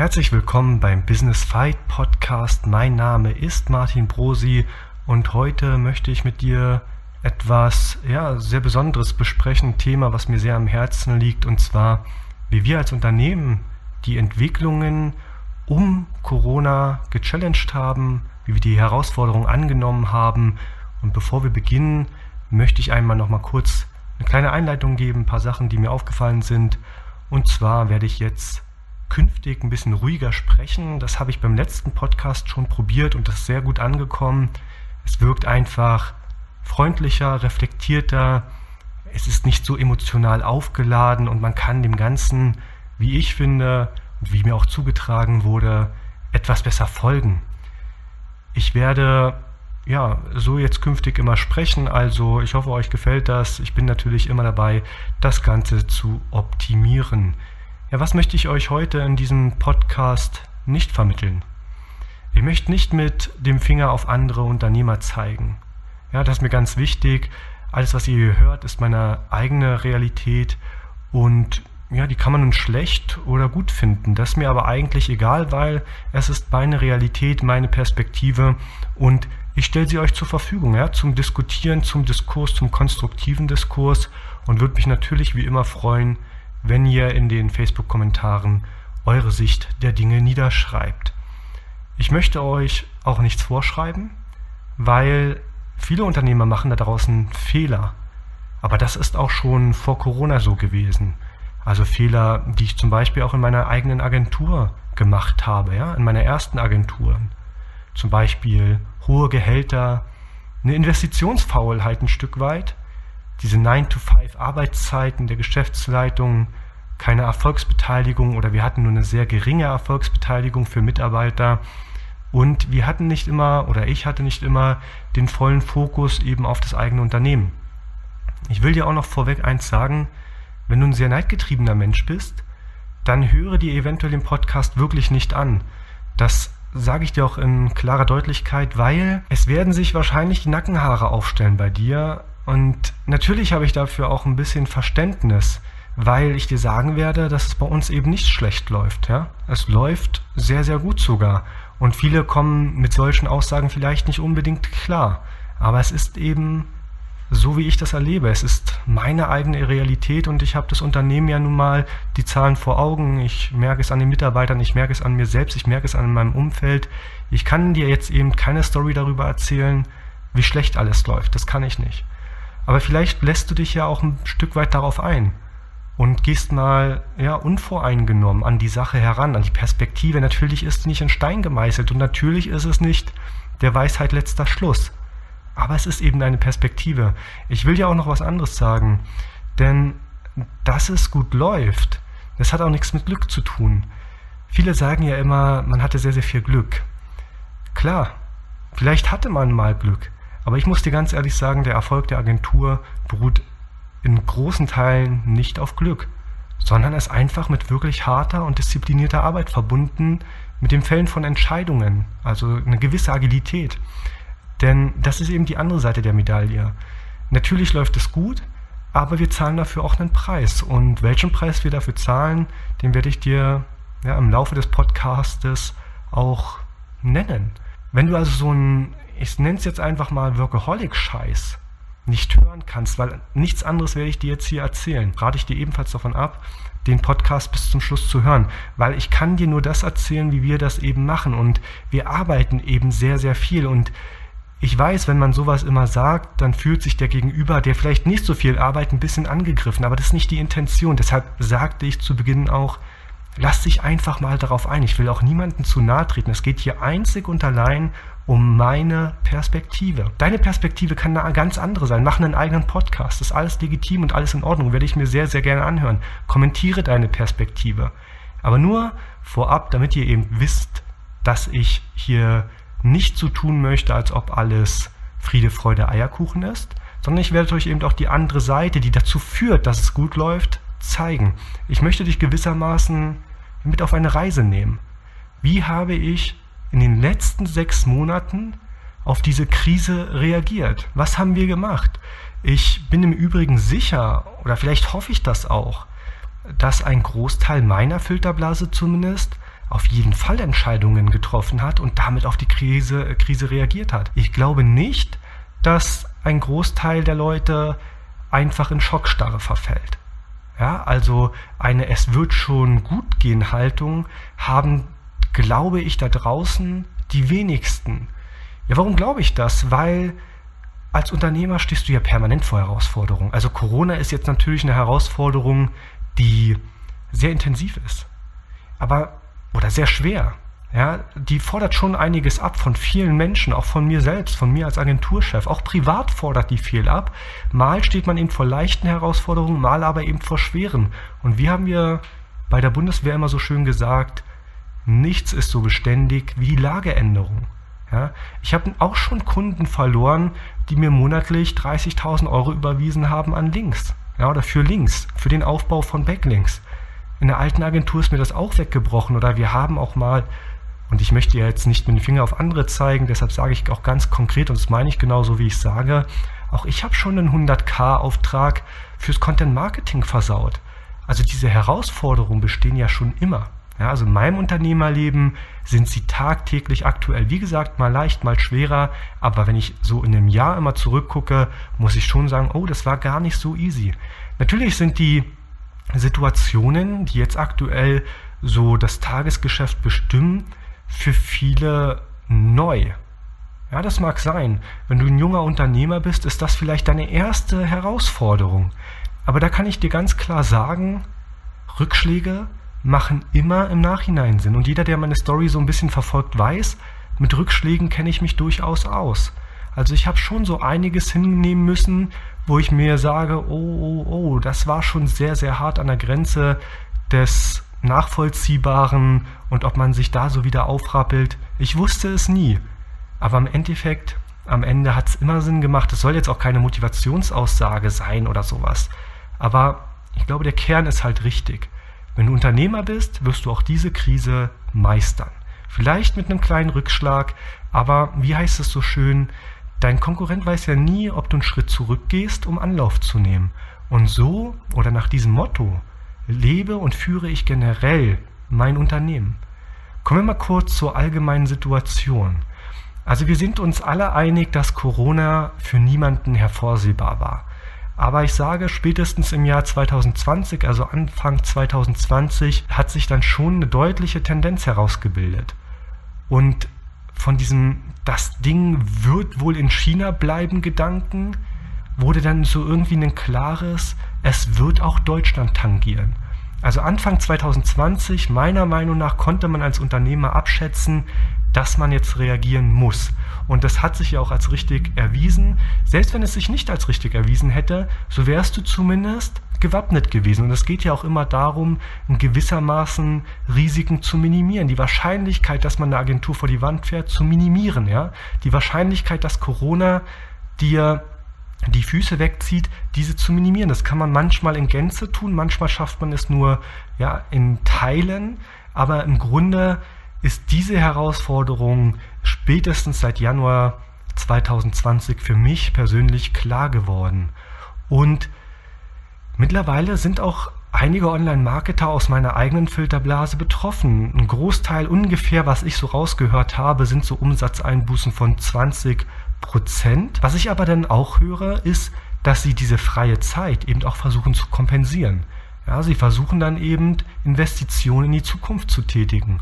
Herzlich willkommen beim Business Fight Podcast. Mein Name ist Martin Brosi und heute möchte ich mit dir etwas ja, sehr Besonderes besprechen, ein Thema, was mir sehr am Herzen liegt, und zwar, wie wir als Unternehmen die Entwicklungen um Corona gechallenged haben, wie wir die Herausforderungen angenommen haben. Und bevor wir beginnen, möchte ich einmal noch mal kurz eine kleine Einleitung geben, ein paar Sachen, die mir aufgefallen sind. Und zwar werde ich jetzt künftig ein bisschen ruhiger sprechen. Das habe ich beim letzten Podcast schon probiert und das ist sehr gut angekommen. Es wirkt einfach freundlicher, reflektierter. Es ist nicht so emotional aufgeladen und man kann dem Ganzen, wie ich finde wie mir auch zugetragen wurde, etwas besser folgen. Ich werde ja, so jetzt künftig immer sprechen. Also ich hoffe, euch gefällt das. Ich bin natürlich immer dabei, das Ganze zu optimieren. Ja, was möchte ich euch heute in diesem Podcast nicht vermitteln? Ich möchte nicht mit dem Finger auf andere Unternehmer zeigen. Ja, das ist mir ganz wichtig. Alles, was ihr hier hört, ist meine eigene Realität und ja, die kann man nun schlecht oder gut finden. Das ist mir aber eigentlich egal, weil es ist meine Realität, meine Perspektive und ich stelle sie euch zur Verfügung, ja, zum Diskutieren, zum Diskurs, zum konstruktiven Diskurs und würde mich natürlich wie immer freuen, wenn ihr in den Facebook-Kommentaren eure Sicht der Dinge niederschreibt. Ich möchte euch auch nichts vorschreiben, weil viele Unternehmer machen da draußen Fehler. Aber das ist auch schon vor Corona so gewesen. Also Fehler, die ich zum Beispiel auch in meiner eigenen Agentur gemacht habe, ja, in meiner ersten Agentur. Zum Beispiel hohe Gehälter, eine Investitionsfaulheit ein Stück weit, diese 9-to-5 Arbeitszeiten der Geschäftsleitung, keine Erfolgsbeteiligung oder wir hatten nur eine sehr geringe Erfolgsbeteiligung für Mitarbeiter und wir hatten nicht immer oder ich hatte nicht immer den vollen Fokus eben auf das eigene Unternehmen. Ich will dir auch noch vorweg eins sagen, wenn du ein sehr neidgetriebener Mensch bist, dann höre dir eventuell den Podcast wirklich nicht an. Das sage ich dir auch in klarer Deutlichkeit, weil es werden sich wahrscheinlich die Nackenhaare aufstellen bei dir. Und natürlich habe ich dafür auch ein bisschen Verständnis, weil ich dir sagen werde, dass es bei uns eben nicht schlecht läuft. Ja? Es läuft sehr, sehr gut sogar. Und viele kommen mit solchen Aussagen vielleicht nicht unbedingt klar. Aber es ist eben so wie ich das erlebe. Es ist meine eigene Realität und ich habe das Unternehmen ja nun mal die Zahlen vor Augen. Ich merke es an den Mitarbeitern, ich merke es an mir selbst, ich merke es an meinem Umfeld. Ich kann dir jetzt eben keine Story darüber erzählen, wie schlecht alles läuft. Das kann ich nicht. Aber vielleicht lässt du dich ja auch ein Stück weit darauf ein und gehst mal ja unvoreingenommen an die Sache heran, an die Perspektive. Natürlich ist es nicht in Stein gemeißelt und natürlich ist es nicht der Weisheit letzter Schluss. Aber es ist eben eine Perspektive. Ich will ja auch noch was anderes sagen. Denn dass es gut läuft, das hat auch nichts mit Glück zu tun. Viele sagen ja immer, man hatte sehr, sehr viel Glück. Klar, vielleicht hatte man mal Glück. Aber ich muss dir ganz ehrlich sagen, der Erfolg der Agentur beruht in großen Teilen nicht auf Glück, sondern ist einfach mit wirklich harter und disziplinierter Arbeit verbunden, mit dem Fällen von Entscheidungen, also eine gewisse Agilität. Denn das ist eben die andere Seite der Medaille. Natürlich läuft es gut, aber wir zahlen dafür auch einen Preis. Und welchen Preis wir dafür zahlen, den werde ich dir ja, im Laufe des Podcastes auch nennen. Wenn du also so ein, ich nenne es jetzt einfach mal Workaholic-Scheiß, nicht hören kannst, weil nichts anderes werde ich dir jetzt hier erzählen, rate ich dir ebenfalls davon ab, den Podcast bis zum Schluss zu hören, weil ich kann dir nur das erzählen, wie wir das eben machen und wir arbeiten eben sehr, sehr viel und ich weiß, wenn man sowas immer sagt, dann fühlt sich der Gegenüber, der vielleicht nicht so viel arbeitet, ein bisschen angegriffen. Aber das ist nicht die Intention. Deshalb sagte ich zu Beginn auch, lass dich einfach mal darauf ein. Ich will auch niemanden zu nahe treten. Es geht hier einzig und allein um meine Perspektive. Deine Perspektive kann eine ganz andere sein. Mach einen eigenen Podcast. Das ist alles legitim und alles in Ordnung. Werde ich mir sehr, sehr gerne anhören. Kommentiere deine Perspektive. Aber nur vorab, damit ihr eben wisst, dass ich hier nicht so tun möchte, als ob alles Friede, Freude, Eierkuchen ist, sondern ich werde euch eben auch die andere Seite, die dazu führt, dass es gut läuft, zeigen. Ich möchte dich gewissermaßen mit auf eine Reise nehmen. Wie habe ich in den letzten sechs Monaten auf diese Krise reagiert? Was haben wir gemacht? Ich bin im Übrigen sicher, oder vielleicht hoffe ich das auch, dass ein Großteil meiner Filterblase zumindest auf jeden Fall Entscheidungen getroffen hat und damit auf die Krise, äh, Krise reagiert hat. Ich glaube nicht, dass ein Großteil der Leute einfach in Schockstarre verfällt. Ja, also eine Es wird schon gut gehen Haltung haben, glaube ich, da draußen die wenigsten. Ja, warum glaube ich das? Weil als Unternehmer stehst du ja permanent vor Herausforderungen. Also Corona ist jetzt natürlich eine Herausforderung, die sehr intensiv ist. Aber, oder sehr schwer. Ja, die fordert schon einiges ab von vielen Menschen, auch von mir selbst, von mir als Agenturchef. Auch privat fordert die viel ab. Mal steht man eben vor leichten Herausforderungen, mal aber eben vor schweren. Und wie haben wir bei der Bundeswehr immer so schön gesagt, nichts ist so beständig wie die Lageänderung. Ja, ich habe auch schon Kunden verloren, die mir monatlich 30.000 Euro überwiesen haben an Links. Ja, oder für Links, für den Aufbau von Backlinks. In der alten Agentur ist mir das auch weggebrochen oder wir haben auch mal, und ich möchte ja jetzt nicht mit dem Finger auf andere zeigen, deshalb sage ich auch ganz konkret, und das meine ich genauso, wie ich sage, auch ich habe schon einen 100k-Auftrag fürs Content Marketing versaut. Also diese Herausforderungen bestehen ja schon immer. Ja, also in meinem Unternehmerleben sind sie tagtäglich aktuell. Wie gesagt, mal leicht, mal schwerer. Aber wenn ich so in einem Jahr immer zurückgucke, muss ich schon sagen, oh, das war gar nicht so easy. Natürlich sind die Situationen, die jetzt aktuell so das Tagesgeschäft bestimmen, für viele neu. Ja, das mag sein. Wenn du ein junger Unternehmer bist, ist das vielleicht deine erste Herausforderung. Aber da kann ich dir ganz klar sagen, Rückschläge machen immer im Nachhinein Sinn. Und jeder, der meine Story so ein bisschen verfolgt, weiß, mit Rückschlägen kenne ich mich durchaus aus. Also ich habe schon so einiges hinnehmen müssen, wo ich mir sage, oh, oh, oh, das war schon sehr, sehr hart an der Grenze des Nachvollziehbaren und ob man sich da so wieder aufrappelt. Ich wusste es nie. Aber im Endeffekt, am Ende hat es immer Sinn gemacht. Es soll jetzt auch keine Motivationsaussage sein oder sowas. Aber ich glaube, der Kern ist halt richtig. Wenn du Unternehmer bist, wirst du auch diese Krise meistern. Vielleicht mit einem kleinen Rückschlag, aber wie heißt es so schön, dein Konkurrent weiß ja nie, ob du einen Schritt zurückgehst, um Anlauf zu nehmen. Und so oder nach diesem Motto lebe und führe ich generell mein Unternehmen. Kommen wir mal kurz zur allgemeinen Situation. Also wir sind uns alle einig, dass Corona für niemanden hervorsehbar war. Aber ich sage, spätestens im Jahr 2020, also Anfang 2020, hat sich dann schon eine deutliche Tendenz herausgebildet. Und von diesem, das Ding wird wohl in China bleiben Gedanken, wurde dann so irgendwie ein klares, es wird auch Deutschland tangieren. Also Anfang 2020, meiner Meinung nach, konnte man als Unternehmer abschätzen, dass man jetzt reagieren muss. Und das hat sich ja auch als richtig erwiesen. Selbst wenn es sich nicht als richtig erwiesen hätte, so wärst du zumindest gewappnet gewesen. Und es geht ja auch immer darum, in gewissermaßen Risiken zu minimieren. Die Wahrscheinlichkeit, dass man eine Agentur vor die Wand fährt, zu minimieren. Ja? Die Wahrscheinlichkeit, dass Corona dir die Füße wegzieht, diese zu minimieren. Das kann man manchmal in Gänze tun, manchmal schafft man es nur ja, in Teilen, aber im Grunde ist diese Herausforderung spätestens seit Januar 2020 für mich persönlich klar geworden. Und mittlerweile sind auch einige Online-Marketer aus meiner eigenen Filterblase betroffen. Ein Großteil ungefähr, was ich so rausgehört habe, sind so Umsatzeinbußen von 20 Prozent. Was ich aber dann auch höre, ist, dass sie diese freie Zeit eben auch versuchen zu kompensieren. Ja, sie versuchen dann eben Investitionen in die Zukunft zu tätigen.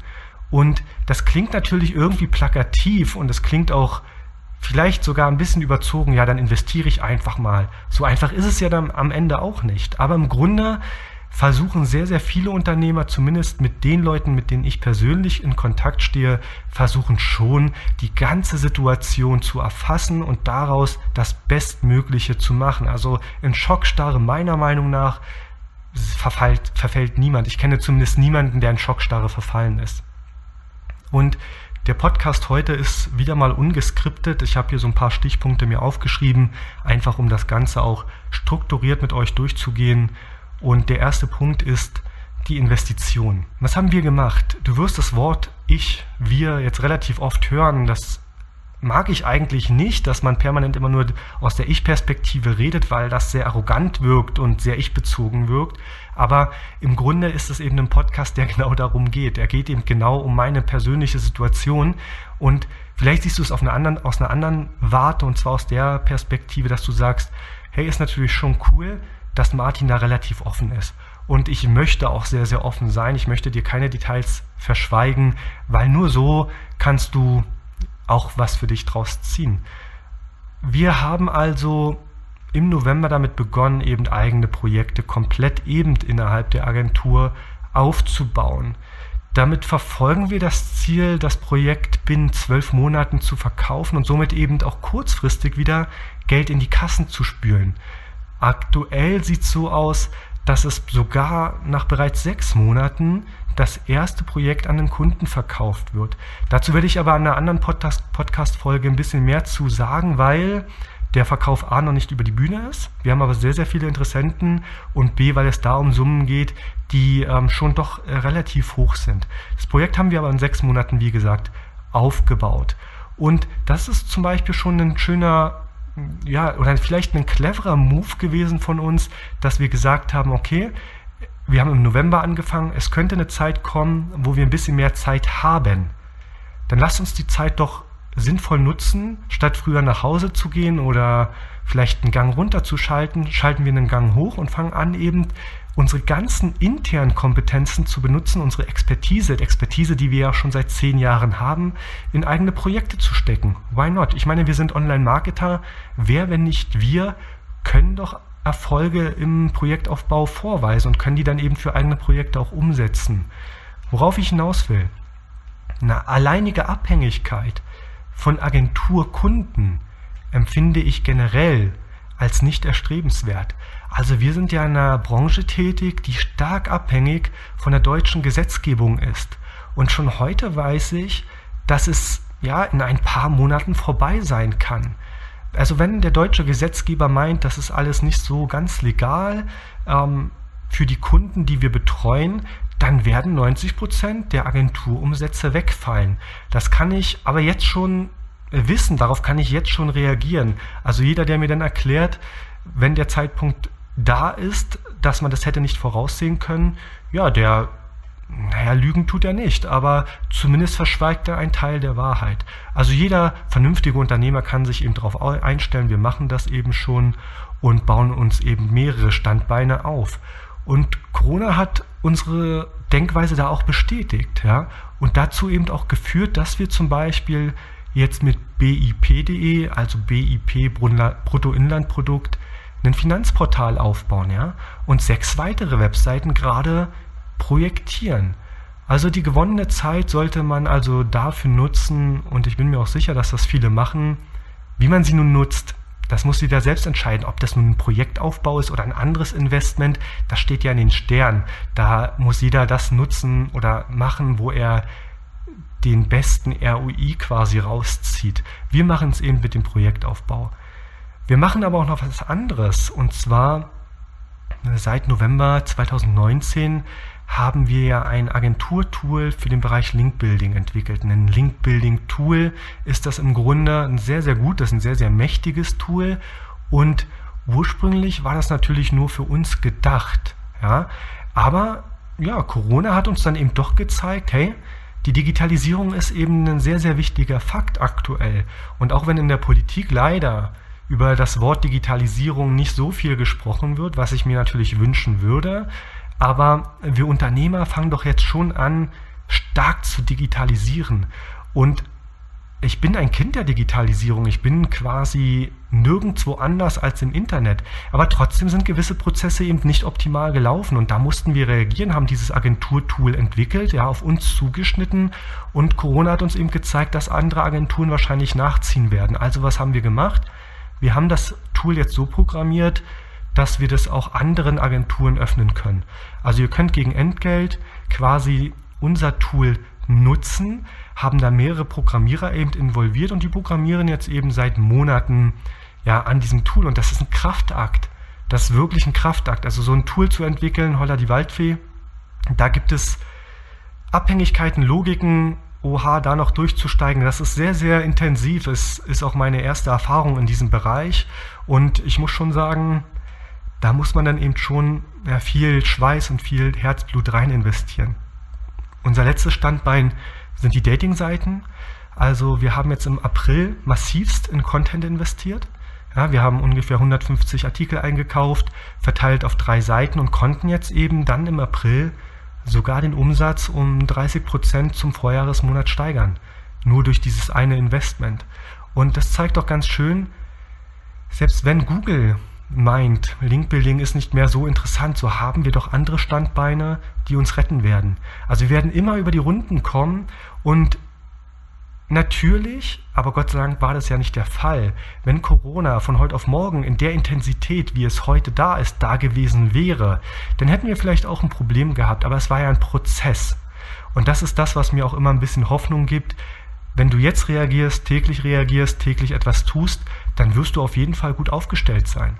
Und das klingt natürlich irgendwie plakativ und es klingt auch vielleicht sogar ein bisschen überzogen, ja, dann investiere ich einfach mal. So einfach ist es ja dann am Ende auch nicht. Aber im Grunde versuchen sehr, sehr viele Unternehmer, zumindest mit den Leuten, mit denen ich persönlich in Kontakt stehe, versuchen schon, die ganze Situation zu erfassen und daraus das Bestmögliche zu machen. Also in Schockstarre meiner Meinung nach verfällt, verfällt niemand. Ich kenne zumindest niemanden, der in Schockstarre verfallen ist. Und der Podcast heute ist wieder mal ungeskriptet. Ich habe hier so ein paar Stichpunkte mir aufgeschrieben, einfach um das Ganze auch strukturiert mit euch durchzugehen. Und der erste Punkt ist die Investition. Was haben wir gemacht? Du wirst das Wort ich, wir jetzt relativ oft hören. Das mag ich eigentlich nicht, dass man permanent immer nur aus der Ich-Perspektive redet, weil das sehr arrogant wirkt und sehr ich-bezogen wirkt. Aber im Grunde ist es eben ein Podcast, der genau darum geht. Er geht eben genau um meine persönliche Situation und vielleicht siehst du es einer anderen, aus einer anderen Warte und zwar aus der Perspektive, dass du sagst, hey, ist natürlich schon cool, dass Martin da relativ offen ist. Und ich möchte auch sehr, sehr offen sein. Ich möchte dir keine Details verschweigen, weil nur so kannst du auch was für dich draus ziehen. Wir haben also im November damit begonnen, eben eigene Projekte komplett eben innerhalb der Agentur aufzubauen. Damit verfolgen wir das Ziel, das Projekt binnen zwölf Monaten zu verkaufen und somit eben auch kurzfristig wieder Geld in die Kassen zu spülen. Aktuell sieht es so aus, dass es sogar nach bereits sechs Monaten das erste Projekt an den Kunden verkauft wird. Dazu werde ich aber an einer anderen Podcast-Folge ein bisschen mehr zu sagen, weil der Verkauf A noch nicht über die Bühne ist. Wir haben aber sehr, sehr viele Interessenten und B, weil es da um Summen geht, die ähm, schon doch äh, relativ hoch sind. Das Projekt haben wir aber in sechs Monaten, wie gesagt, aufgebaut. Und das ist zum Beispiel schon ein schöner ja, oder vielleicht ein cleverer Move gewesen von uns, dass wir gesagt haben, okay, wir haben im November angefangen, es könnte eine Zeit kommen, wo wir ein bisschen mehr Zeit haben. Dann lasst uns die Zeit doch sinnvoll nutzen, statt früher nach Hause zu gehen oder vielleicht einen Gang runterzuschalten, schalten wir einen Gang hoch und fangen an, eben unsere ganzen internen Kompetenzen zu benutzen, unsere Expertise, Expertise, die wir ja schon seit zehn Jahren haben, in eigene Projekte zu stecken. Why not? Ich meine, wir sind Online-Marketer. Wer, wenn nicht wir, können doch Erfolge im Projektaufbau vorweisen und können die dann eben für eigene Projekte auch umsetzen. Worauf ich hinaus will, eine alleinige Abhängigkeit von Agenturkunden empfinde ich generell als nicht erstrebenswert. Also wir sind ja in einer Branche tätig, die stark abhängig von der deutschen Gesetzgebung ist. Und schon heute weiß ich, dass es ja in ein paar Monaten vorbei sein kann. Also wenn der deutsche Gesetzgeber meint, das ist alles nicht so ganz legal ähm, für die Kunden, die wir betreuen, dann werden 90 Prozent der Agenturumsätze wegfallen. Das kann ich aber jetzt schon wissen, darauf kann ich jetzt schon reagieren. Also jeder, der mir dann erklärt, wenn der Zeitpunkt da ist, dass man das hätte nicht voraussehen können, ja, der, naja, lügen tut er nicht, aber zumindest verschweigt er einen Teil der Wahrheit. Also jeder vernünftige Unternehmer kann sich eben darauf einstellen, wir machen das eben schon und bauen uns eben mehrere Standbeine auf. Und Corona hat unsere Denkweise da auch bestätigt, ja, und dazu eben auch geführt, dass wir zum Beispiel jetzt mit BIP.de, also BIP Bruttoinlandprodukt, ein Finanzportal aufbauen, ja, und sechs weitere Webseiten gerade projektieren. Also die gewonnene Zeit sollte man also dafür nutzen, und ich bin mir auch sicher, dass das viele machen, wie man sie nun nutzt. Das muss jeder selbst entscheiden, ob das nun ein Projektaufbau ist oder ein anderes Investment. Das steht ja in den Sternen. Da muss jeder das nutzen oder machen, wo er den besten ROI quasi rauszieht. Wir machen es eben mit dem Projektaufbau. Wir machen aber auch noch was anderes und zwar seit November 2019 haben wir ja ein Agenturtool für den Bereich Linkbuilding entwickelt. Ein Linkbuilding-Tool ist das im Grunde ein sehr, sehr gutes, ein sehr, sehr mächtiges Tool und ursprünglich war das natürlich nur für uns gedacht. Ja? Aber ja, Corona hat uns dann eben doch gezeigt, hey, die Digitalisierung ist eben ein sehr, sehr wichtiger Fakt aktuell. Und auch wenn in der Politik leider über das Wort Digitalisierung nicht so viel gesprochen wird, was ich mir natürlich wünschen würde, aber wir Unternehmer fangen doch jetzt schon an, stark zu digitalisieren. Und ich bin ein Kind der Digitalisierung. Ich bin quasi nirgendwo anders als im Internet. Aber trotzdem sind gewisse Prozesse eben nicht optimal gelaufen. Und da mussten wir reagieren, haben dieses Agenturtool entwickelt, ja, auf uns zugeschnitten. Und Corona hat uns eben gezeigt, dass andere Agenturen wahrscheinlich nachziehen werden. Also was haben wir gemacht? Wir haben das Tool jetzt so programmiert, dass wir das auch anderen Agenturen öffnen können. Also ihr könnt gegen Entgelt quasi unser Tool nutzen, haben da mehrere Programmierer eben involviert und die programmieren jetzt eben seit Monaten ja an diesem Tool und das ist ein Kraftakt. Das ist wirklich ein Kraftakt. Also so ein Tool zu entwickeln, Holla die Waldfee, da gibt es Abhängigkeiten, Logiken, oha, da noch durchzusteigen, das ist sehr, sehr intensiv. Es ist auch meine erste Erfahrung in diesem Bereich. Und ich muss schon sagen, da muss man dann eben schon ja, viel Schweiß und viel Herzblut rein investieren. Unser letztes Standbein sind die Dating-Seiten. Also wir haben jetzt im April massivst in Content investiert. Ja, wir haben ungefähr 150 Artikel eingekauft, verteilt auf drei Seiten und konnten jetzt eben dann im April sogar den Umsatz um 30 Prozent zum Vorjahresmonat steigern. Nur durch dieses eine Investment. Und das zeigt doch ganz schön, selbst wenn Google meint, Linkbuilding ist nicht mehr so interessant, so haben wir doch andere Standbeine, die uns retten werden. Also wir werden immer über die Runden kommen und Natürlich, aber Gott sei Dank war das ja nicht der Fall. Wenn Corona von heute auf morgen in der Intensität, wie es heute da ist, da gewesen wäre, dann hätten wir vielleicht auch ein Problem gehabt. Aber es war ja ein Prozess. Und das ist das, was mir auch immer ein bisschen Hoffnung gibt. Wenn du jetzt reagierst, täglich reagierst, täglich etwas tust, dann wirst du auf jeden Fall gut aufgestellt sein.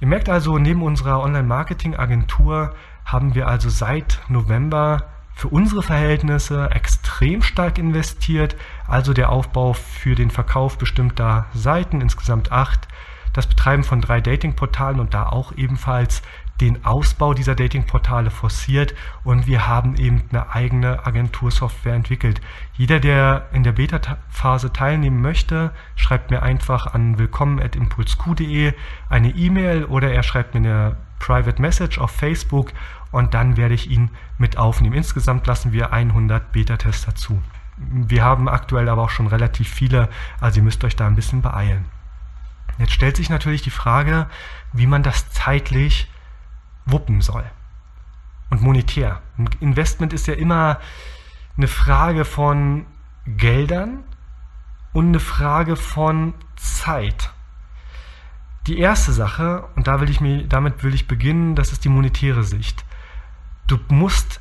Ihr merkt also, neben unserer Online-Marketing-Agentur haben wir also seit November für unsere Verhältnisse extrem stark investiert. Also der Aufbau für den Verkauf bestimmter Seiten, insgesamt acht, das Betreiben von drei Datingportalen und da auch ebenfalls den Ausbau dieser Datingportale forciert und wir haben eben eine eigene Agentursoftware entwickelt. Jeder, der in der Beta-Phase teilnehmen möchte, schreibt mir einfach an willkommen.impulsq.de eine E-Mail oder er schreibt mir eine Private Message auf Facebook und dann werde ich ihn mit aufnehmen. Insgesamt lassen wir 100 Beta-Tester zu. Wir haben aktuell aber auch schon relativ viele, also ihr müsst euch da ein bisschen beeilen. Jetzt stellt sich natürlich die Frage, wie man das zeitlich wuppen soll. Und monetär. Ein Investment ist ja immer eine Frage von Geldern und eine Frage von Zeit. Die erste Sache, und da will ich mir, damit will ich beginnen, das ist die monetäre Sicht. Du musst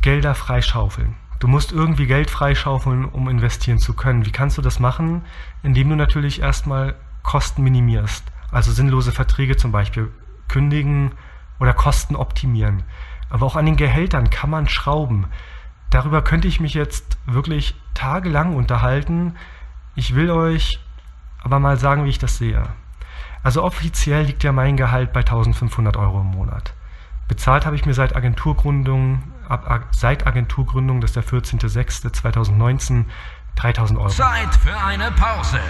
Gelder freischaufeln. Du musst irgendwie Geld freischaufeln, um investieren zu können. Wie kannst du das machen? Indem du natürlich erstmal Kosten minimierst. Also sinnlose Verträge zum Beispiel kündigen oder Kosten optimieren. Aber auch an den Gehältern kann man schrauben. Darüber könnte ich mich jetzt wirklich tagelang unterhalten. Ich will euch aber mal sagen, wie ich das sehe. Also offiziell liegt ja mein Gehalt bei 1500 Euro im Monat. Bezahlt habe ich mir seit Agenturgründung, ab, seit Agenturgründung, das ist der 14.06.2019, 3000 Euro. Zeit für eine Pause.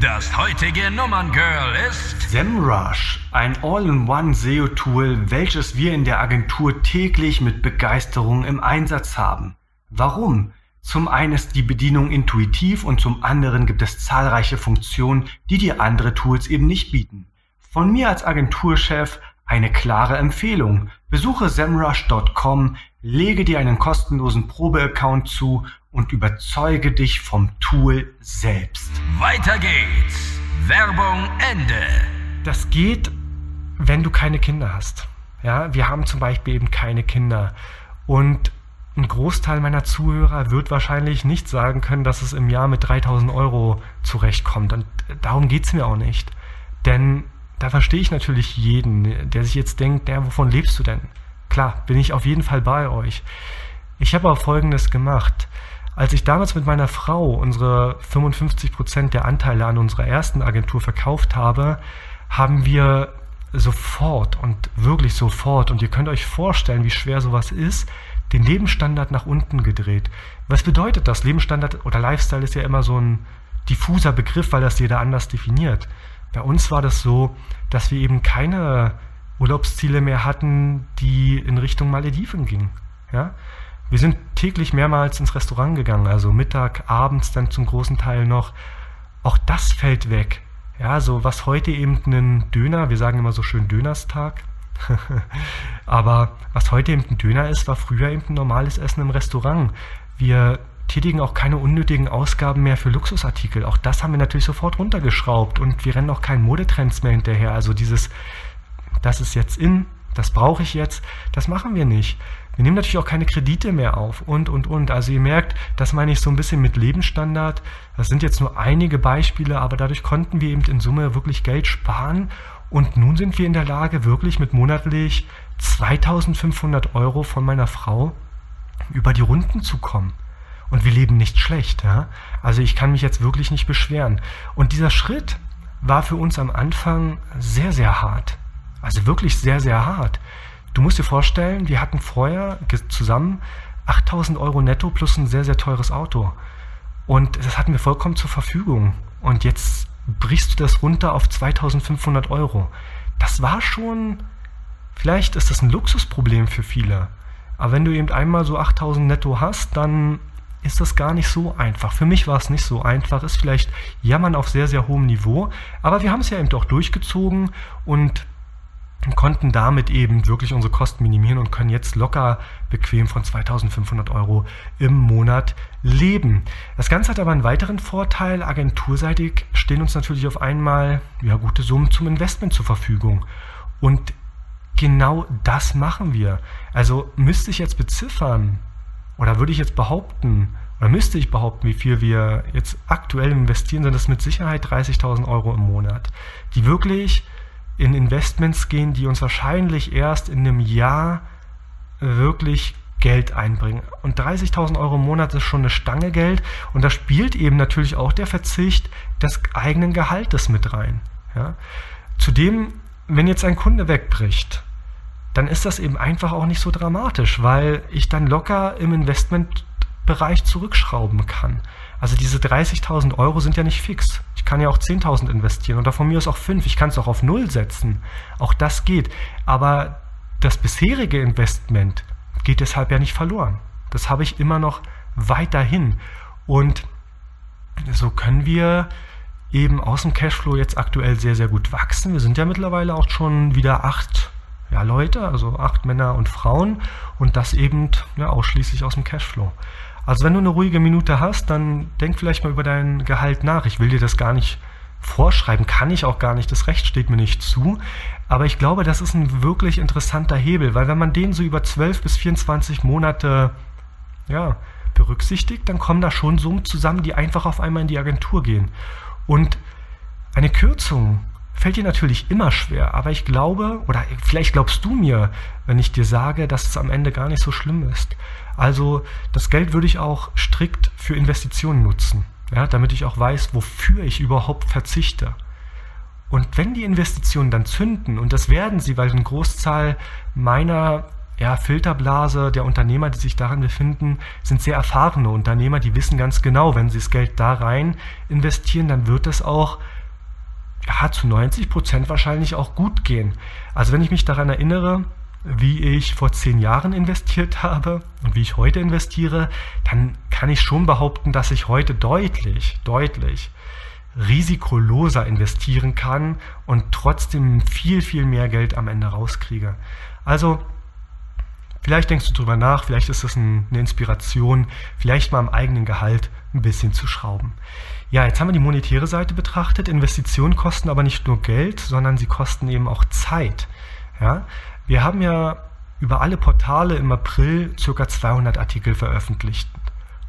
Das heutige Nummerngirl ist SEMrush, ein All-in-One SEO-Tool, welches wir in der Agentur täglich mit Begeisterung im Einsatz haben. Warum? Zum einen ist die Bedienung intuitiv und zum anderen gibt es zahlreiche Funktionen, die dir andere Tools eben nicht bieten. Von mir als Agenturchef eine klare Empfehlung. Besuche semrush.com, lege dir einen kostenlosen Probeaccount zu und überzeuge dich vom Tool selbst. Weiter geht's. Werbung Ende. Das geht, wenn du keine Kinder hast. Ja, wir haben zum Beispiel eben keine Kinder. Und ein Großteil meiner Zuhörer wird wahrscheinlich nicht sagen können, dass es im Jahr mit 3000 Euro zurechtkommt. Und darum geht es mir auch nicht. Denn da verstehe ich natürlich jeden, der sich jetzt denkt, ja, wovon lebst du denn? Klar, bin ich auf jeden Fall bei euch. Ich habe auch Folgendes gemacht. Als ich damals mit meiner Frau unsere 55% der Anteile an unserer ersten Agentur verkauft habe, haben wir sofort und wirklich sofort, und ihr könnt euch vorstellen, wie schwer sowas ist, den Lebensstandard nach unten gedreht. Was bedeutet das? Lebensstandard oder Lifestyle ist ja immer so ein diffuser Begriff, weil das jeder anders definiert. Bei uns war das so, dass wir eben keine Urlaubsziele mehr hatten, die in Richtung Malediven gingen. Ja? Wir sind täglich mehrmals ins Restaurant gegangen, also Mittag, abends dann zum großen Teil noch. Auch das fällt weg. Ja, so was heute eben ein Döner, wir sagen immer so schön Dönerstag, aber was heute eben ein Döner ist, war früher eben ein normales Essen im Restaurant. Wir tätigen auch keine unnötigen Ausgaben mehr für Luxusartikel. Auch das haben wir natürlich sofort runtergeschraubt und wir rennen auch keinen Modetrends mehr hinterher. Also dieses, das ist jetzt in, das brauche ich jetzt, das machen wir nicht. Wir nehmen natürlich auch keine Kredite mehr auf und, und, und. Also ihr merkt, das meine ich so ein bisschen mit Lebensstandard. Das sind jetzt nur einige Beispiele, aber dadurch konnten wir eben in Summe wirklich Geld sparen. Und nun sind wir in der Lage, wirklich mit monatlich 2500 Euro von meiner Frau über die Runden zu kommen. Und wir leben nicht schlecht. Ja? Also ich kann mich jetzt wirklich nicht beschweren. Und dieser Schritt war für uns am Anfang sehr, sehr hart. Also wirklich sehr, sehr hart. Du musst dir vorstellen, wir hatten vorher zusammen 8000 Euro netto plus ein sehr, sehr teures Auto. Und das hatten wir vollkommen zur Verfügung. Und jetzt brichst du das runter auf 2500 Euro. Das war schon, vielleicht ist das ein Luxusproblem für viele. Aber wenn du eben einmal so 8000 netto hast, dann ist das gar nicht so einfach. Für mich war es nicht so einfach. Ist vielleicht Jammern auf sehr, sehr hohem Niveau. Aber wir haben es ja eben auch durchgezogen und konnten damit eben wirklich unsere Kosten minimieren und können jetzt locker bequem von 2500 Euro im Monat leben. Das Ganze hat aber einen weiteren Vorteil. Agenturseitig stehen uns natürlich auf einmal ja, gute Summen zum Investment zur Verfügung. Und genau das machen wir. Also müsste ich jetzt beziffern oder würde ich jetzt behaupten, oder müsste ich behaupten, wie viel wir jetzt aktuell investieren, sind das mit Sicherheit 30.000 Euro im Monat, die wirklich in Investments gehen, die uns wahrscheinlich erst in einem Jahr wirklich Geld einbringen. Und 30.000 Euro im Monat ist schon eine Stange Geld und da spielt eben natürlich auch der Verzicht des eigenen Gehaltes mit rein. Ja. Zudem, wenn jetzt ein Kunde wegbricht, dann ist das eben einfach auch nicht so dramatisch, weil ich dann locker im Investmentbereich zurückschrauben kann. Also diese 30.000 Euro sind ja nicht fix. Ich kann ja auch 10.000 investieren oder von mir aus auch 5. Ich kann es auch auf Null setzen. Auch das geht. Aber das bisherige Investment geht deshalb ja nicht verloren. Das habe ich immer noch weiterhin. Und so können wir eben aus dem Cashflow jetzt aktuell sehr, sehr gut wachsen. Wir sind ja mittlerweile auch schon wieder acht ja, Leute, also acht Männer und Frauen und das eben ja, ausschließlich aus dem Cashflow. Also wenn du eine ruhige Minute hast, dann denk vielleicht mal über dein Gehalt nach. Ich will dir das gar nicht vorschreiben, kann ich auch gar nicht, das Recht steht mir nicht zu. Aber ich glaube, das ist ein wirklich interessanter Hebel, weil wenn man den so über 12 bis 24 Monate ja, berücksichtigt, dann kommen da schon Summen zusammen, die einfach auf einmal in die Agentur gehen. Und eine Kürzung fällt dir natürlich immer schwer, aber ich glaube, oder vielleicht glaubst du mir, wenn ich dir sage, dass es am Ende gar nicht so schlimm ist. Also das Geld würde ich auch strikt für Investitionen nutzen, ja, damit ich auch weiß, wofür ich überhaupt verzichte. Und wenn die Investitionen dann zünden, und das werden sie, weil eine Großzahl meiner ja, Filterblase der Unternehmer, die sich darin befinden, sind sehr erfahrene Unternehmer, die wissen ganz genau, wenn sie das Geld da rein investieren, dann wird das auch ja, zu 90 Prozent wahrscheinlich auch gut gehen. Also wenn ich mich daran erinnere, wie ich vor zehn Jahren investiert habe und wie ich heute investiere, dann kann ich schon behaupten, dass ich heute deutlich, deutlich risikoloser investieren kann und trotzdem viel, viel mehr Geld am Ende rauskriege. Also vielleicht denkst du drüber nach, vielleicht ist das eine Inspiration, vielleicht mal am eigenen Gehalt ein bisschen zu schrauben. Ja, jetzt haben wir die monetäre Seite betrachtet. Investitionen kosten aber nicht nur Geld, sondern sie kosten eben auch Zeit. Ja, wir haben ja über alle Portale im April ca. 200 Artikel veröffentlicht.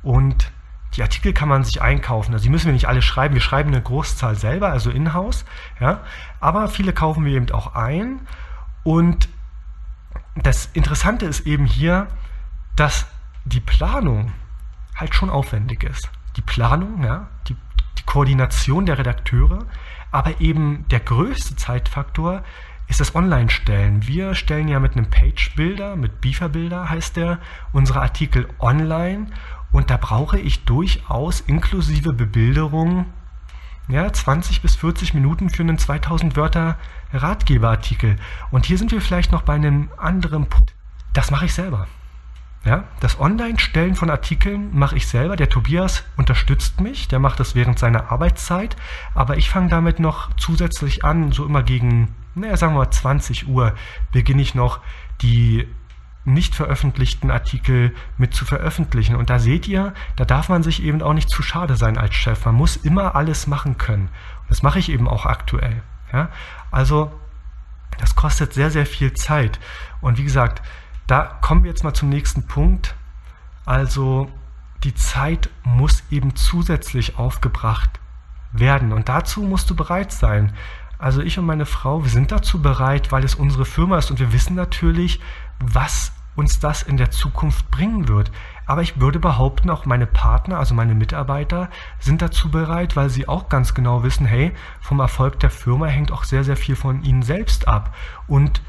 Und die Artikel kann man sich einkaufen. Also die müssen wir nicht alle schreiben. Wir schreiben eine Großzahl selber, also in-house. Ja? Aber viele kaufen wir eben auch ein. Und das Interessante ist eben hier, dass die Planung halt schon aufwendig ist. Die Planung, ja, die, Koordination der Redakteure, aber eben der größte Zeitfaktor ist das Online-Stellen. Wir stellen ja mit einem Page-Builder, mit Beaver-Builder heißt der, unsere Artikel online und da brauche ich durchaus inklusive Bebilderung ja, 20 bis 40 Minuten für einen 2000 Wörter Ratgeberartikel. Und hier sind wir vielleicht noch bei einem anderen Punkt. Das mache ich selber. Ja, das Online-Stellen von Artikeln mache ich selber. Der Tobias unterstützt mich, der macht das während seiner Arbeitszeit, aber ich fange damit noch zusätzlich an, so immer gegen naja, sagen wir mal 20 Uhr, beginne ich noch die nicht veröffentlichten Artikel mit zu veröffentlichen. Und da seht ihr, da darf man sich eben auch nicht zu schade sein als Chef. Man muss immer alles machen können. Und das mache ich eben auch aktuell. Ja? Also das kostet sehr, sehr viel Zeit. Und wie gesagt, da kommen wir jetzt mal zum nächsten Punkt. Also die Zeit muss eben zusätzlich aufgebracht werden. Und dazu musst du bereit sein. Also ich und meine Frau, wir sind dazu bereit, weil es unsere Firma ist und wir wissen natürlich, was uns das in der Zukunft bringen wird. Aber ich würde behaupten, auch meine Partner, also meine Mitarbeiter, sind dazu bereit, weil sie auch ganz genau wissen, hey, vom Erfolg der Firma hängt auch sehr, sehr viel von ihnen selbst ab. Und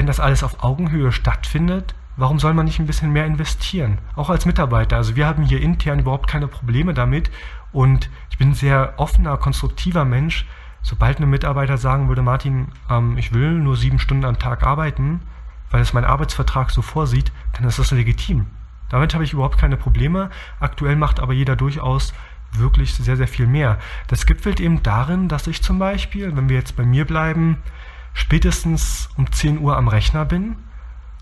wenn das alles auf Augenhöhe stattfindet, warum soll man nicht ein bisschen mehr investieren? Auch als Mitarbeiter. Also wir haben hier intern überhaupt keine Probleme damit. Und ich bin ein sehr offener, konstruktiver Mensch. Sobald ein Mitarbeiter sagen würde, Martin, ähm, ich will nur sieben Stunden am Tag arbeiten, weil es mein Arbeitsvertrag so vorsieht, dann ist das legitim. Damit habe ich überhaupt keine Probleme. Aktuell macht aber jeder durchaus wirklich sehr, sehr viel mehr. Das gipfelt eben darin, dass ich zum Beispiel, wenn wir jetzt bei mir bleiben, spätestens um 10 Uhr am Rechner bin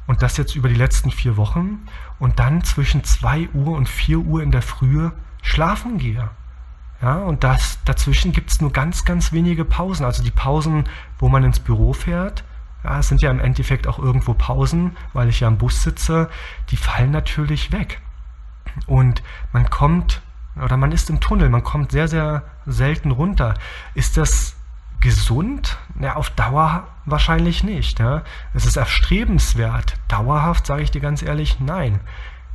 und das jetzt über die letzten vier Wochen und dann zwischen 2 Uhr und 4 Uhr in der Früh schlafen gehe. Ja, und das, dazwischen gibt es nur ganz, ganz wenige Pausen. Also die Pausen, wo man ins Büro fährt, ja, es sind ja im Endeffekt auch irgendwo Pausen, weil ich ja am Bus sitze, die fallen natürlich weg. Und man kommt, oder man ist im Tunnel, man kommt sehr, sehr selten runter. Ist das gesund? Ja, auf Dauer wahrscheinlich nicht. Ja. Es ist erstrebenswert. Dauerhaft, sage ich dir ganz ehrlich, nein.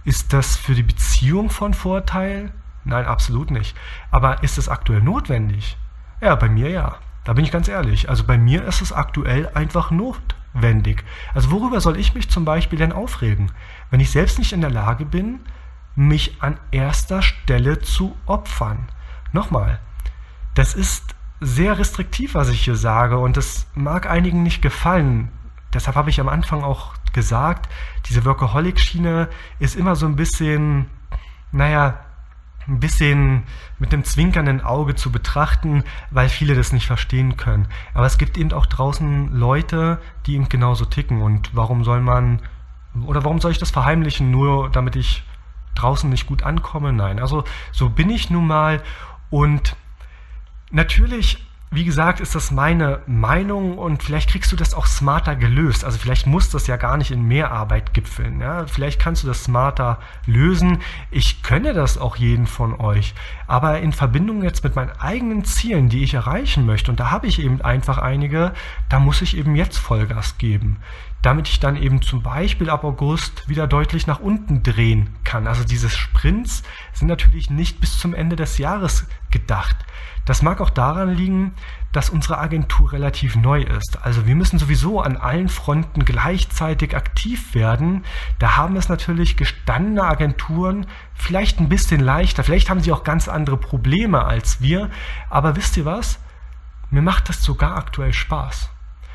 Ist das für die Beziehung von Vorteil? Nein, absolut nicht. Aber ist es aktuell notwendig? Ja, bei mir ja. Da bin ich ganz ehrlich. Also bei mir ist es aktuell einfach notwendig. Also worüber soll ich mich zum Beispiel denn aufregen, wenn ich selbst nicht in der Lage bin, mich an erster Stelle zu opfern? Nochmal, das ist sehr restriktiv, was ich hier sage und das mag einigen nicht gefallen. Deshalb habe ich am Anfang auch gesagt, diese Workaholic-Schiene ist immer so ein bisschen, naja, ein bisschen mit dem zwinkernden Auge zu betrachten, weil viele das nicht verstehen können. Aber es gibt eben auch draußen Leute, die eben genauso ticken. Und warum soll man, oder warum soll ich das verheimlichen, nur damit ich draußen nicht gut ankomme? Nein, also so bin ich nun mal. Und natürlich wie gesagt, ist das meine Meinung und vielleicht kriegst du das auch smarter gelöst. Also vielleicht muss das ja gar nicht in mehr Arbeit gipfeln. Ja? Vielleicht kannst du das smarter lösen. Ich könne das auch jeden von euch. Aber in Verbindung jetzt mit meinen eigenen Zielen, die ich erreichen möchte, und da habe ich eben einfach einige, da muss ich eben jetzt Vollgas geben damit ich dann eben zum Beispiel ab August wieder deutlich nach unten drehen kann. Also diese Sprints sind natürlich nicht bis zum Ende des Jahres gedacht. Das mag auch daran liegen, dass unsere Agentur relativ neu ist. Also wir müssen sowieso an allen Fronten gleichzeitig aktiv werden. Da haben es natürlich gestandene Agenturen vielleicht ein bisschen leichter. Vielleicht haben sie auch ganz andere Probleme als wir. Aber wisst ihr was? Mir macht das sogar aktuell Spaß.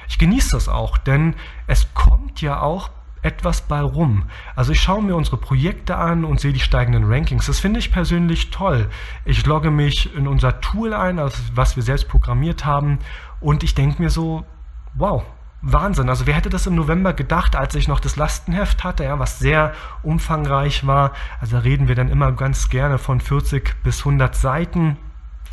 Ich genieße das auch, denn es kommt ja auch etwas bei rum. Also ich schaue mir unsere Projekte an und sehe die steigenden Rankings. Das finde ich persönlich toll. Ich logge mich in unser Tool ein, also was wir selbst programmiert haben, und ich denke mir so, wow, Wahnsinn. Also wer hätte das im November gedacht, als ich noch das Lastenheft hatte, ja, was sehr umfangreich war. Also da reden wir dann immer ganz gerne von 40 bis 100 Seiten,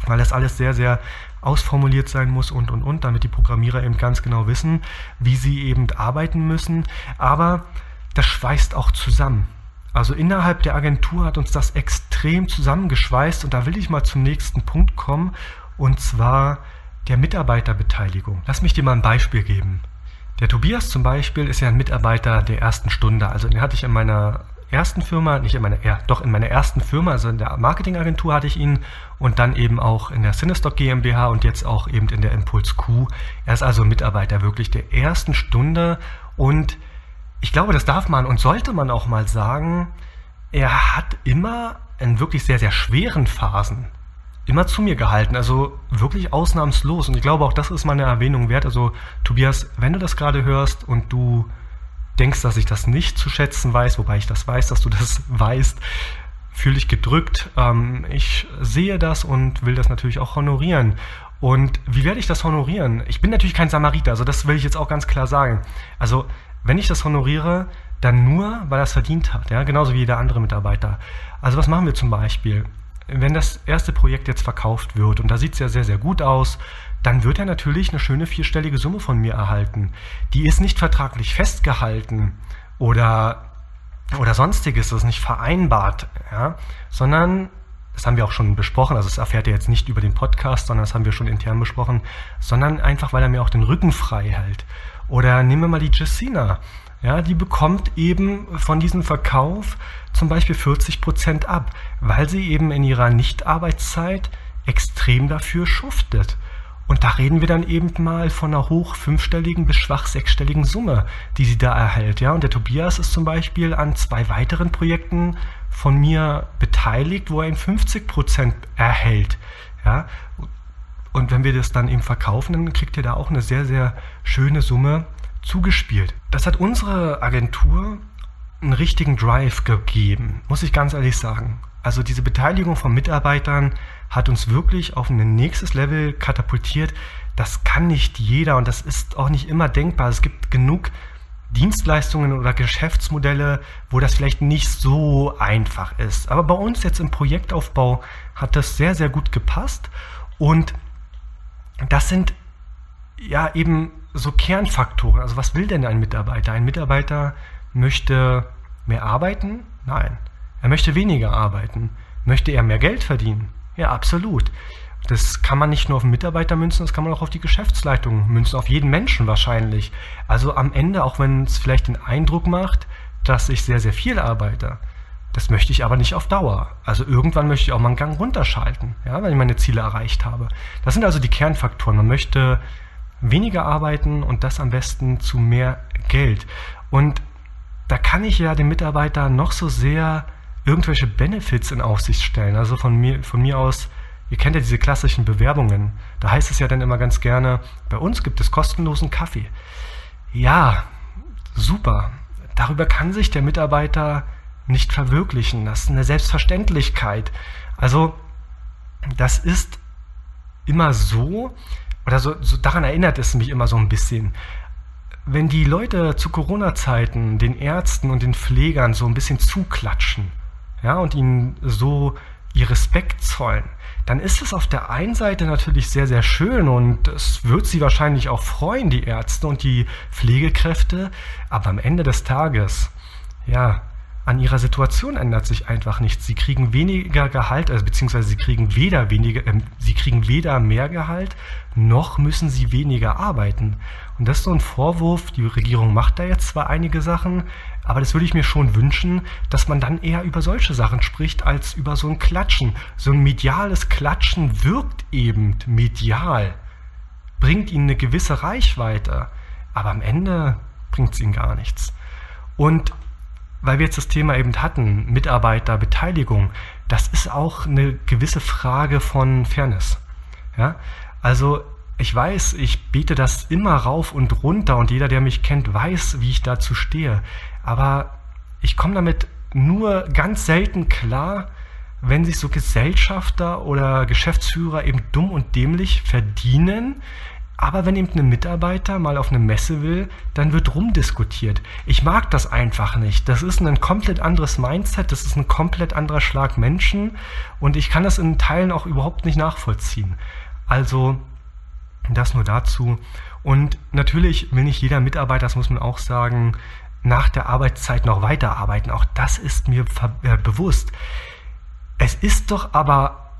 weil das alles sehr, sehr ausformuliert sein muss und, und, und, damit die Programmierer eben ganz genau wissen, wie sie eben arbeiten müssen. Aber das schweißt auch zusammen. Also innerhalb der Agentur hat uns das extrem zusammengeschweißt und da will ich mal zum nächsten Punkt kommen und zwar der Mitarbeiterbeteiligung. Lass mich dir mal ein Beispiel geben. Der Tobias zum Beispiel ist ja ein Mitarbeiter der ersten Stunde. Also den hatte ich in meiner ersten Firma, nicht in meiner, ja, doch in meiner ersten Firma, also in der Marketingagentur hatte ich ihn und dann eben auch in der Cinestock GmbH und jetzt auch eben in der Impuls Q. Er ist also Mitarbeiter wirklich der ersten Stunde und ich glaube, das darf man und sollte man auch mal sagen, er hat immer in wirklich sehr, sehr schweren Phasen immer zu mir gehalten, also wirklich ausnahmslos. Und ich glaube, auch das ist mal eine Erwähnung wert. Also Tobias, wenn du das gerade hörst und du denkst, dass ich das nicht zu schätzen weiß, wobei ich das weiß, dass du das weißt, fühle dich gedrückt. Ähm, ich sehe das und will das natürlich auch honorieren. Und wie werde ich das honorieren? Ich bin natürlich kein Samariter, also das will ich jetzt auch ganz klar sagen. Also wenn ich das honoriere, dann nur, weil er es verdient hat, ja, genauso wie jeder andere Mitarbeiter. Also was machen wir zum Beispiel? Wenn das erste Projekt jetzt verkauft wird, und da sieht es ja sehr, sehr gut aus, dann wird er natürlich eine schöne vierstellige Summe von mir erhalten. Die ist nicht vertraglich festgehalten oder, oder sonstiges, das ist nicht vereinbart, ja, sondern das haben wir auch schon besprochen, also das erfährt er jetzt nicht über den Podcast, sondern das haben wir schon intern besprochen, sondern einfach, weil er mir auch den Rücken frei hält. Oder nehmen wir mal die Jessina. ja, die bekommt eben von diesem Verkauf zum Beispiel 40 Prozent ab, weil sie eben in ihrer Nichtarbeitszeit extrem dafür schuftet. Und da reden wir dann eben mal von einer hoch fünfstelligen bis schwach sechsstelligen Summe, die sie da erhält. Ja, und der Tobias ist zum Beispiel an zwei weiteren Projekten von mir beteiligt, wo er eben 50 Prozent erhält. Ja, und wenn wir das dann eben verkaufen, dann kriegt ihr da auch eine sehr, sehr schöne Summe zugespielt. Das hat unsere Agentur einen richtigen Drive gegeben, muss ich ganz ehrlich sagen. Also diese Beteiligung von Mitarbeitern hat uns wirklich auf ein nächstes Level katapultiert. Das kann nicht jeder und das ist auch nicht immer denkbar. Es gibt genug Dienstleistungen oder Geschäftsmodelle, wo das vielleicht nicht so einfach ist. Aber bei uns jetzt im Projektaufbau hat das sehr, sehr gut gepasst und das sind ja eben so Kernfaktoren. Also was will denn ein Mitarbeiter? Ein Mitarbeiter möchte mehr arbeiten? Nein. Er möchte weniger arbeiten. Möchte er mehr Geld verdienen? Ja, absolut. Das kann man nicht nur auf den Mitarbeiter münzen, das kann man auch auf die Geschäftsleitung münzen, auf jeden Menschen wahrscheinlich. Also am Ende, auch wenn es vielleicht den Eindruck macht, dass ich sehr, sehr viel arbeite, das möchte ich aber nicht auf Dauer. Also irgendwann möchte ich auch mal einen Gang runterschalten, ja, wenn ich meine Ziele erreicht habe. Das sind also die Kernfaktoren. Man möchte weniger arbeiten und das am besten zu mehr Geld. Und da kann ich ja dem Mitarbeiter noch so sehr irgendwelche Benefits in Aussicht stellen. Also von mir, von mir aus, ihr kennt ja diese klassischen Bewerbungen. Da heißt es ja dann immer ganz gerne, bei uns gibt es kostenlosen Kaffee. Ja, super. Darüber kann sich der Mitarbeiter nicht verwirklichen. Das ist eine Selbstverständlichkeit. Also, das ist immer so, oder so, so daran erinnert es mich immer so ein bisschen. Wenn die Leute zu Corona-Zeiten den Ärzten und den Pflegern so ein bisschen zuklatschen, ja, und ihnen so ihr Respekt zollen, dann ist es auf der einen Seite natürlich sehr, sehr schön und es wird sie wahrscheinlich auch freuen, die Ärzte und die Pflegekräfte, aber am Ende des Tages, ja, an ihrer Situation ändert sich einfach nichts. Sie kriegen weniger Gehalt, also beziehungsweise sie kriegen weder weniger, äh, sie kriegen weder mehr Gehalt, noch müssen sie weniger arbeiten. Und das ist so ein Vorwurf. Die Regierung macht da jetzt zwar einige Sachen, aber das würde ich mir schon wünschen, dass man dann eher über solche Sachen spricht, als über so ein Klatschen. So ein mediales Klatschen wirkt eben medial, bringt ihnen eine gewisse Reichweite, aber am Ende bringt es ihnen gar nichts. Und weil wir jetzt das Thema eben hatten, Mitarbeiterbeteiligung, das ist auch eine gewisse Frage von Fairness. Ja? Also ich weiß, ich bete das immer rauf und runter und jeder, der mich kennt, weiß, wie ich dazu stehe. Aber ich komme damit nur ganz selten klar, wenn sich so Gesellschafter oder Geschäftsführer eben dumm und dämlich verdienen, aber wenn eben ein Mitarbeiter mal auf eine Messe will, dann wird rumdiskutiert. Ich mag das einfach nicht. Das ist ein komplett anderes Mindset, das ist ein komplett anderer Schlag Menschen und ich kann das in Teilen auch überhaupt nicht nachvollziehen. Also das nur dazu. Und natürlich will nicht jeder Mitarbeiter, das muss man auch sagen, nach der Arbeitszeit noch weiterarbeiten. Auch das ist mir äh, bewusst. Es ist doch aber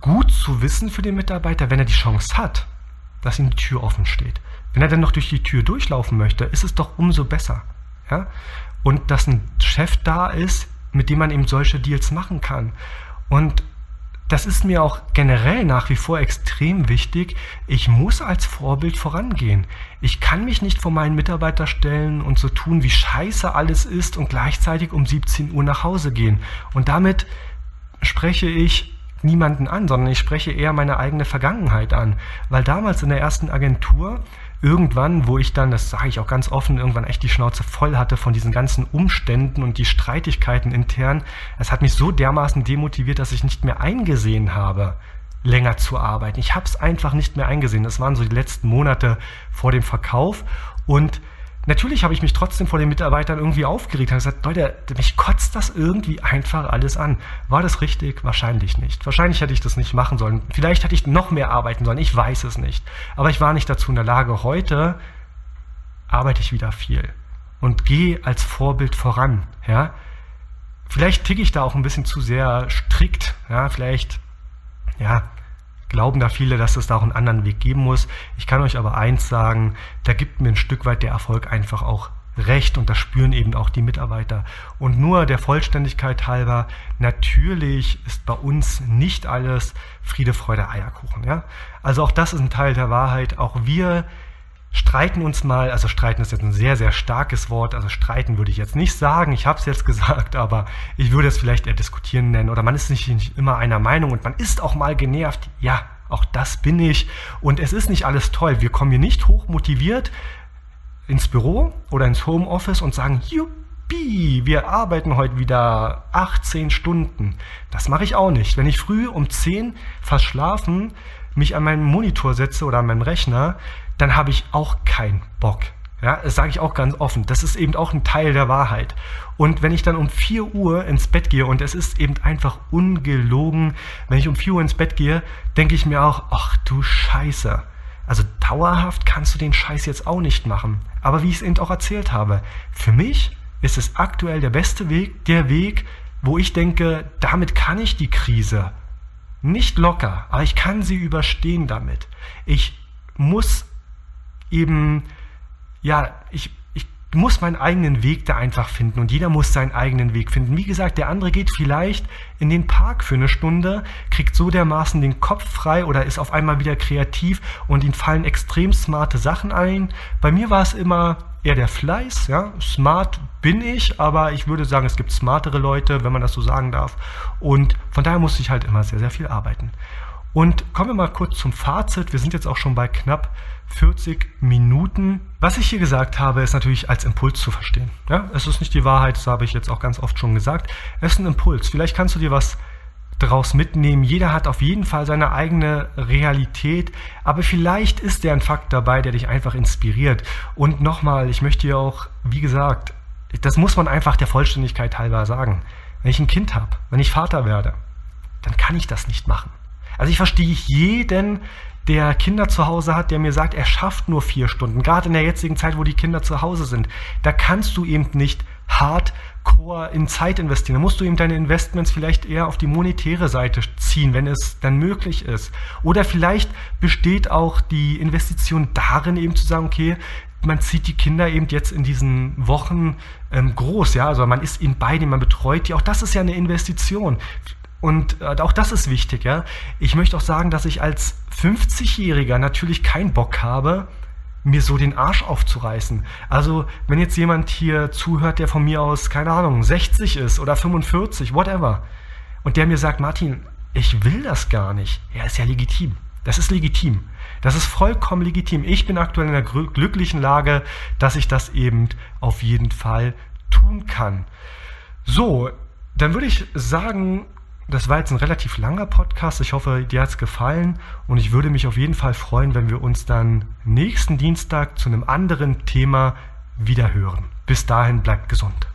gut zu wissen für den Mitarbeiter, wenn er die Chance hat dass ihm die Tür offen steht. Wenn er dann noch durch die Tür durchlaufen möchte, ist es doch umso besser. Ja? Und dass ein Chef da ist, mit dem man eben solche Deals machen kann. Und das ist mir auch generell nach wie vor extrem wichtig. Ich muss als Vorbild vorangehen. Ich kann mich nicht vor meinen Mitarbeiter stellen und so tun, wie scheiße alles ist und gleichzeitig um 17 Uhr nach Hause gehen. Und damit spreche ich niemanden an, sondern ich spreche eher meine eigene Vergangenheit an. Weil damals in der ersten Agentur, irgendwann, wo ich dann, das sage ich auch ganz offen, irgendwann echt die Schnauze voll hatte von diesen ganzen Umständen und die Streitigkeiten intern, es hat mich so dermaßen demotiviert, dass ich nicht mehr eingesehen habe, länger zu arbeiten. Ich habe es einfach nicht mehr eingesehen. Das waren so die letzten Monate vor dem Verkauf und Natürlich habe ich mich trotzdem vor den Mitarbeitern irgendwie aufgeregt. Habe gesagt, Leute, mich kotzt das irgendwie einfach alles an. War das richtig? Wahrscheinlich nicht. Wahrscheinlich hätte ich das nicht machen sollen. Vielleicht hätte ich noch mehr arbeiten sollen. Ich weiß es nicht. Aber ich war nicht dazu in der Lage. Heute arbeite ich wieder viel und gehe als Vorbild voran. Ja? Vielleicht ticke ich da auch ein bisschen zu sehr strikt. Ja? Vielleicht, ja, glauben da viele, dass es da auch einen anderen Weg geben muss. Ich kann euch aber eins sagen, da gibt mir ein Stück weit der Erfolg einfach auch recht und das spüren eben auch die Mitarbeiter. Und nur der Vollständigkeit halber, natürlich ist bei uns nicht alles Friede, Freude, Eierkuchen. Ja? Also auch das ist ein Teil der Wahrheit. Auch wir streiten uns mal, also streiten ist jetzt ein sehr, sehr starkes Wort, also streiten würde ich jetzt nicht sagen, ich habe es jetzt gesagt, aber ich würde es vielleicht eher diskutieren nennen oder man ist nicht, nicht immer einer Meinung und man ist auch mal genervt, ja, auch das bin ich und es ist nicht alles toll, wir kommen hier nicht hoch motiviert ins Büro oder ins Homeoffice und sagen, Juppie, wir arbeiten heute wieder 18 Stunden. Das mache ich auch nicht. Wenn ich früh um 10 verschlafen mich an meinen Monitor setze oder an meinen Rechner, dann habe ich auch keinen Bock. Ja, das sage ich auch ganz offen. Das ist eben auch ein Teil der Wahrheit. Und wenn ich dann um 4 Uhr ins Bett gehe, und es ist eben einfach ungelogen, wenn ich um 4 Uhr ins Bett gehe, denke ich mir auch, ach du Scheiße. Also dauerhaft kannst du den Scheiß jetzt auch nicht machen. Aber wie ich es eben auch erzählt habe, für mich ist es aktuell der beste Weg, der Weg, wo ich denke, damit kann ich die Krise nicht locker, aber ich kann sie überstehen damit. Ich muss eben, ja, ich, ich muss meinen eigenen Weg da einfach finden und jeder muss seinen eigenen Weg finden. Wie gesagt, der andere geht vielleicht in den Park für eine Stunde, kriegt so dermaßen den Kopf frei oder ist auf einmal wieder kreativ und ihm fallen extrem smarte Sachen ein. Bei mir war es immer eher der Fleiß, ja, smart bin ich, aber ich würde sagen, es gibt smartere Leute, wenn man das so sagen darf. Und von daher musste ich halt immer sehr, sehr viel arbeiten. Und kommen wir mal kurz zum Fazit. Wir sind jetzt auch schon bei knapp 40 Minuten. Was ich hier gesagt habe, ist natürlich als Impuls zu verstehen. Ja, es ist nicht die Wahrheit, das habe ich jetzt auch ganz oft schon gesagt. Es ist ein Impuls. Vielleicht kannst du dir was daraus mitnehmen. Jeder hat auf jeden Fall seine eigene Realität, aber vielleicht ist der ein Fakt dabei, der dich einfach inspiriert. Und nochmal, ich möchte dir auch, wie gesagt, das muss man einfach der Vollständigkeit halber sagen. Wenn ich ein Kind habe, wenn ich Vater werde, dann kann ich das nicht machen. Also ich verstehe jeden, der Kinder zu Hause hat, der mir sagt, er schafft nur vier Stunden. Gerade in der jetzigen Zeit, wo die Kinder zu Hause sind, da kannst du eben nicht hardcore in Zeit investieren. Da musst du eben deine Investments vielleicht eher auf die monetäre Seite ziehen, wenn es dann möglich ist. Oder vielleicht besteht auch die Investition darin, eben zu sagen, okay, man zieht die Kinder eben jetzt in diesen Wochen ähm, groß, ja, also man ist ihnen bei denen, man betreut die. Auch das ist ja eine Investition. Und äh, auch das ist wichtig, ja. Ich möchte auch sagen, dass ich als 50-Jähriger natürlich keinen Bock habe, mir so den Arsch aufzureißen. Also, wenn jetzt jemand hier zuhört, der von mir aus, keine Ahnung, 60 ist oder 45, whatever, und der mir sagt, Martin, ich will das gar nicht, ja, ist ja legitim. Das ist legitim. Das ist vollkommen legitim. Ich bin aktuell in der glücklichen Lage, dass ich das eben auf jeden Fall tun kann. So, dann würde ich sagen, das war jetzt ein relativ langer Podcast. Ich hoffe, dir hat es gefallen und ich würde mich auf jeden Fall freuen, wenn wir uns dann nächsten Dienstag zu einem anderen Thema wieder hören. Bis dahin bleibt gesund.